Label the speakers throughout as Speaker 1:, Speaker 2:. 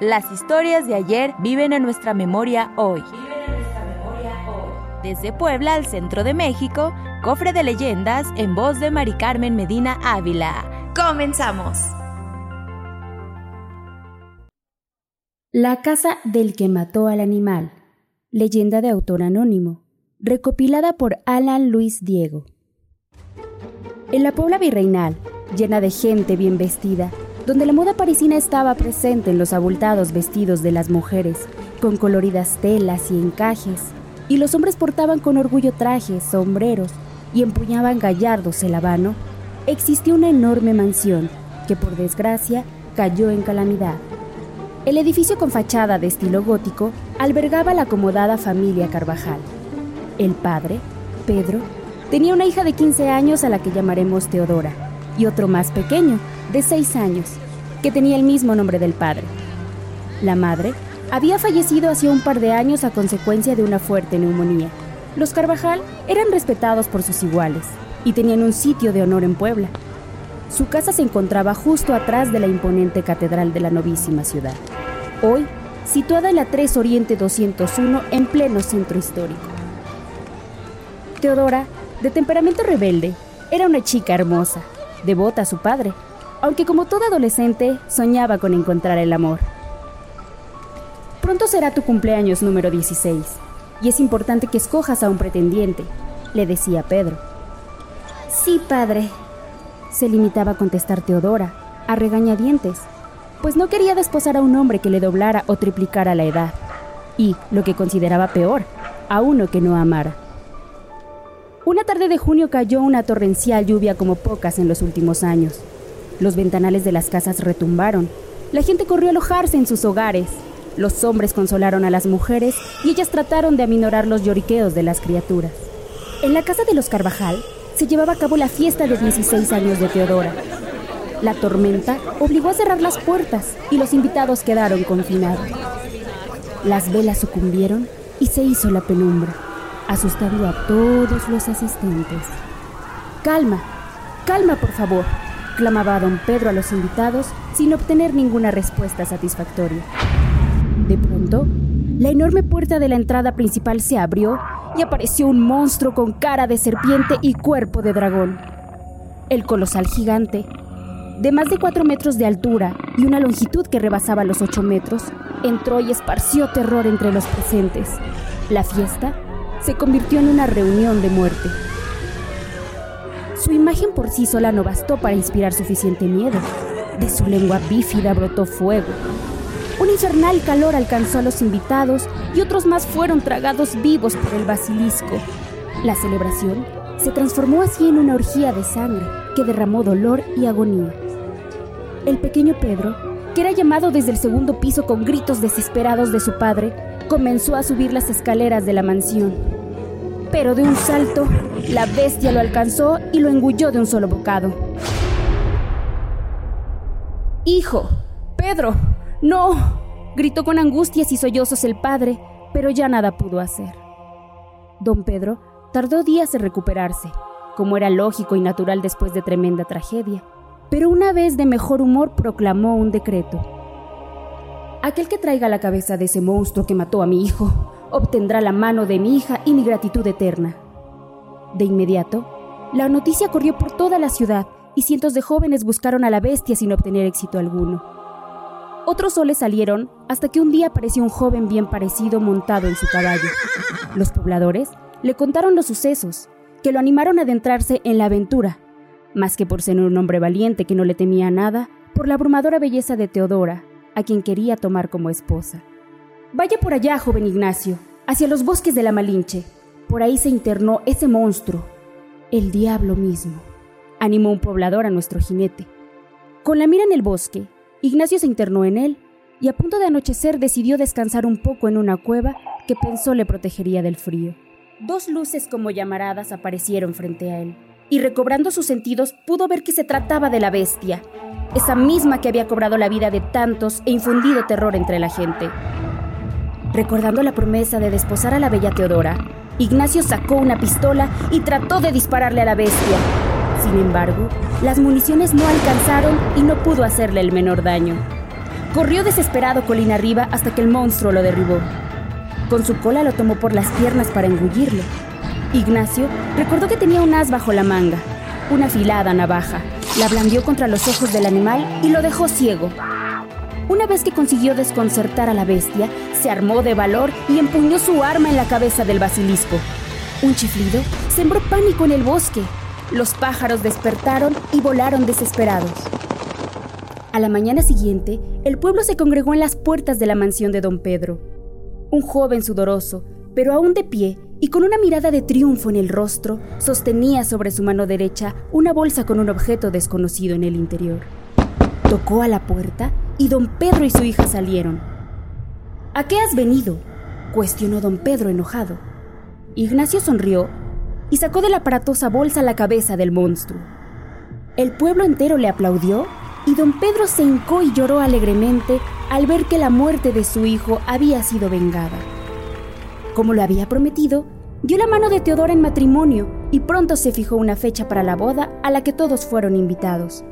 Speaker 1: Las historias de ayer viven en nuestra memoria hoy. Desde Puebla al centro de México, cofre de leyendas en voz de Mari Carmen Medina Ávila. ¡Comenzamos!
Speaker 2: La casa del que mató al animal. Leyenda de autor anónimo. Recopilada por Alan Luis Diego. En la Puebla virreinal, llena de gente bien vestida, donde la moda parisina estaba presente en los abultados vestidos de las mujeres, con coloridas telas y encajes, y los hombres portaban con orgullo trajes, sombreros y empuñaban gallardos el habano, existía una enorme mansión que por desgracia cayó en calamidad. El edificio con fachada de estilo gótico albergaba la acomodada familia Carvajal. El padre, Pedro, tenía una hija de 15 años a la que llamaremos Teodora, y otro más pequeño, de 6 años, que tenía el mismo nombre del padre. La madre había fallecido hace un par de años a consecuencia de una fuerte neumonía. Los Carvajal eran respetados por sus iguales y tenían un sitio de honor en Puebla. Su casa se encontraba justo atrás de la imponente catedral de la novísima ciudad, hoy situada en la 3 Oriente 201 en pleno centro histórico. Teodora, de temperamento rebelde, era una chica hermosa, devota a su padre, aunque como toda adolescente soñaba con encontrar el amor. Pronto será tu cumpleaños número 16, y es importante que escojas a un pretendiente, le decía Pedro. Sí, padre, se limitaba a contestar Teodora, a regañadientes, pues no quería desposar a un hombre que le doblara o triplicara la edad, y, lo que consideraba peor, a uno que no amara. Una tarde de junio cayó una torrencial lluvia como pocas en los últimos años. Los ventanales de las casas retumbaron. La gente corrió a alojarse en sus hogares. Los hombres consolaron a las mujeres y ellas trataron de aminorar los lloriqueos de las criaturas. En la casa de los Carvajal se llevaba a cabo la fiesta de 16 años de Teodora. La tormenta obligó a cerrar las puertas y los invitados quedaron confinados. Las velas sucumbieron y se hizo la penumbra, asustando a todos los asistentes. Calma, calma por favor, clamaba don Pedro a los invitados sin obtener ninguna respuesta satisfactoria. De pronto, la enorme puerta de la entrada principal se abrió y apareció un monstruo con cara de serpiente y cuerpo de dragón. El colosal gigante, de más de cuatro metros de altura y una longitud que rebasaba los ocho metros, entró y esparció terror entre los presentes. La fiesta se convirtió en una reunión de muerte. Su imagen por sí sola no bastó para inspirar suficiente miedo. De su lengua bífida brotó fuego. Un infernal calor alcanzó a los invitados y otros más fueron tragados vivos por el basilisco. La celebración se transformó así en una orgía de sangre que derramó dolor y agonía. El pequeño Pedro, que era llamado desde el segundo piso con gritos desesperados de su padre, comenzó a subir las escaleras de la mansión. Pero de un salto, la bestia lo alcanzó y lo engulló de un solo bocado. Hijo, Pedro, no, gritó con angustias y sollozos el padre, pero ya nada pudo hacer. Don Pedro tardó días en recuperarse, como era lógico y natural después de tremenda tragedia, pero una vez de mejor humor proclamó un decreto. Aquel que traiga la cabeza de ese monstruo que mató a mi hijo obtendrá la mano de mi hija y mi gratitud eterna. De inmediato, la noticia corrió por toda la ciudad y cientos de jóvenes buscaron a la bestia sin obtener éxito alguno. Otros soles salieron hasta que un día apareció un joven bien parecido montado en su caballo. Los pobladores le contaron los sucesos, que lo animaron a adentrarse en la aventura, más que por ser un hombre valiente que no le temía nada, por la abrumadora belleza de Teodora, a quien quería tomar como esposa. Vaya por allá, joven Ignacio, hacia los bosques de la Malinche. Por ahí se internó ese monstruo, el diablo mismo, animó un poblador a nuestro jinete. Con la mira en el bosque, Ignacio se internó en él y a punto de anochecer decidió descansar un poco en una cueva que pensó le protegería del frío. Dos luces como llamaradas aparecieron frente a él, y recobrando sus sentidos pudo ver que se trataba de la bestia, esa misma que había cobrado la vida de tantos e infundido terror entre la gente. Recordando la promesa de desposar a la bella Teodora, Ignacio sacó una pistola y trató de dispararle a la bestia. Sin embargo, las municiones no alcanzaron y no pudo hacerle el menor daño. Corrió desesperado colina arriba hasta que el monstruo lo derribó. Con su cola lo tomó por las piernas para engullirlo. Ignacio recordó que tenía un as bajo la manga, una afilada navaja. La blandió contra los ojos del animal y lo dejó ciego. Una vez que consiguió desconcertar a la bestia, se armó de valor y empuñó su arma en la cabeza del basilisco. Un chiflido sembró pánico en el bosque. Los pájaros despertaron y volaron desesperados. A la mañana siguiente, el pueblo se congregó en las puertas de la mansión de don Pedro. Un joven sudoroso, pero aún de pie y con una mirada de triunfo en el rostro, sostenía sobre su mano derecha una bolsa con un objeto desconocido en el interior. Tocó a la puerta y don Pedro y su hija salieron. ¿A qué has venido? cuestionó don Pedro enojado. Ignacio sonrió y sacó de la aparatosa bolsa la cabeza del monstruo. El pueblo entero le aplaudió y don Pedro se hincó y lloró alegremente al ver que la muerte de su hijo había sido vengada. Como lo había prometido, dio la mano de Teodora en matrimonio y pronto se fijó una fecha para la boda a la que todos fueron invitados.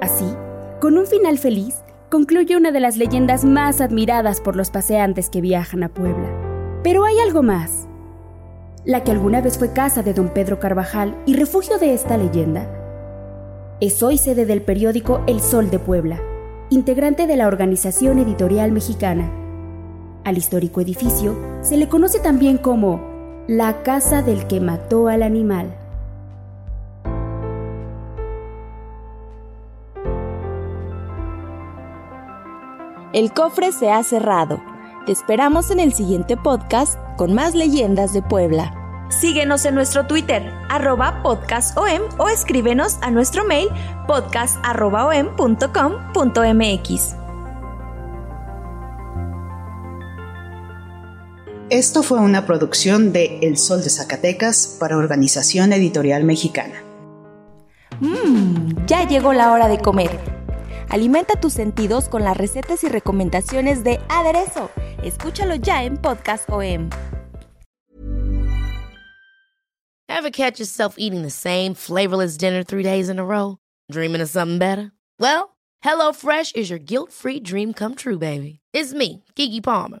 Speaker 2: Así, con un final feliz, concluye una de las leyendas más admiradas por los paseantes que viajan a Puebla. Pero hay algo más. La que alguna vez fue casa de don Pedro Carvajal y refugio de esta leyenda es hoy sede del periódico El Sol de Puebla, integrante de la Organización Editorial Mexicana. Al histórico edificio se le conoce también como la casa del que mató al animal.
Speaker 1: El cofre se ha cerrado. Te esperamos en el siguiente podcast con más leyendas de Puebla. Síguenos en nuestro Twitter, arroba podcastom o escríbenos a nuestro mail podcast.om.com.mx.
Speaker 3: Esto fue una producción de El Sol de Zacatecas para Organización Editorial Mexicana.
Speaker 1: Mmm, ya llegó la hora de comer. Alimenta tus sentidos con las recetas y recomendaciones de Aderezo. Escúchalo ya en Podcast OM.
Speaker 4: Ever catch yourself eating the same flavorless dinner three days in a row? Dreaming of something better? Well, HelloFresh is your guilt-free dream come true, baby. It's me, Kiki Palmer.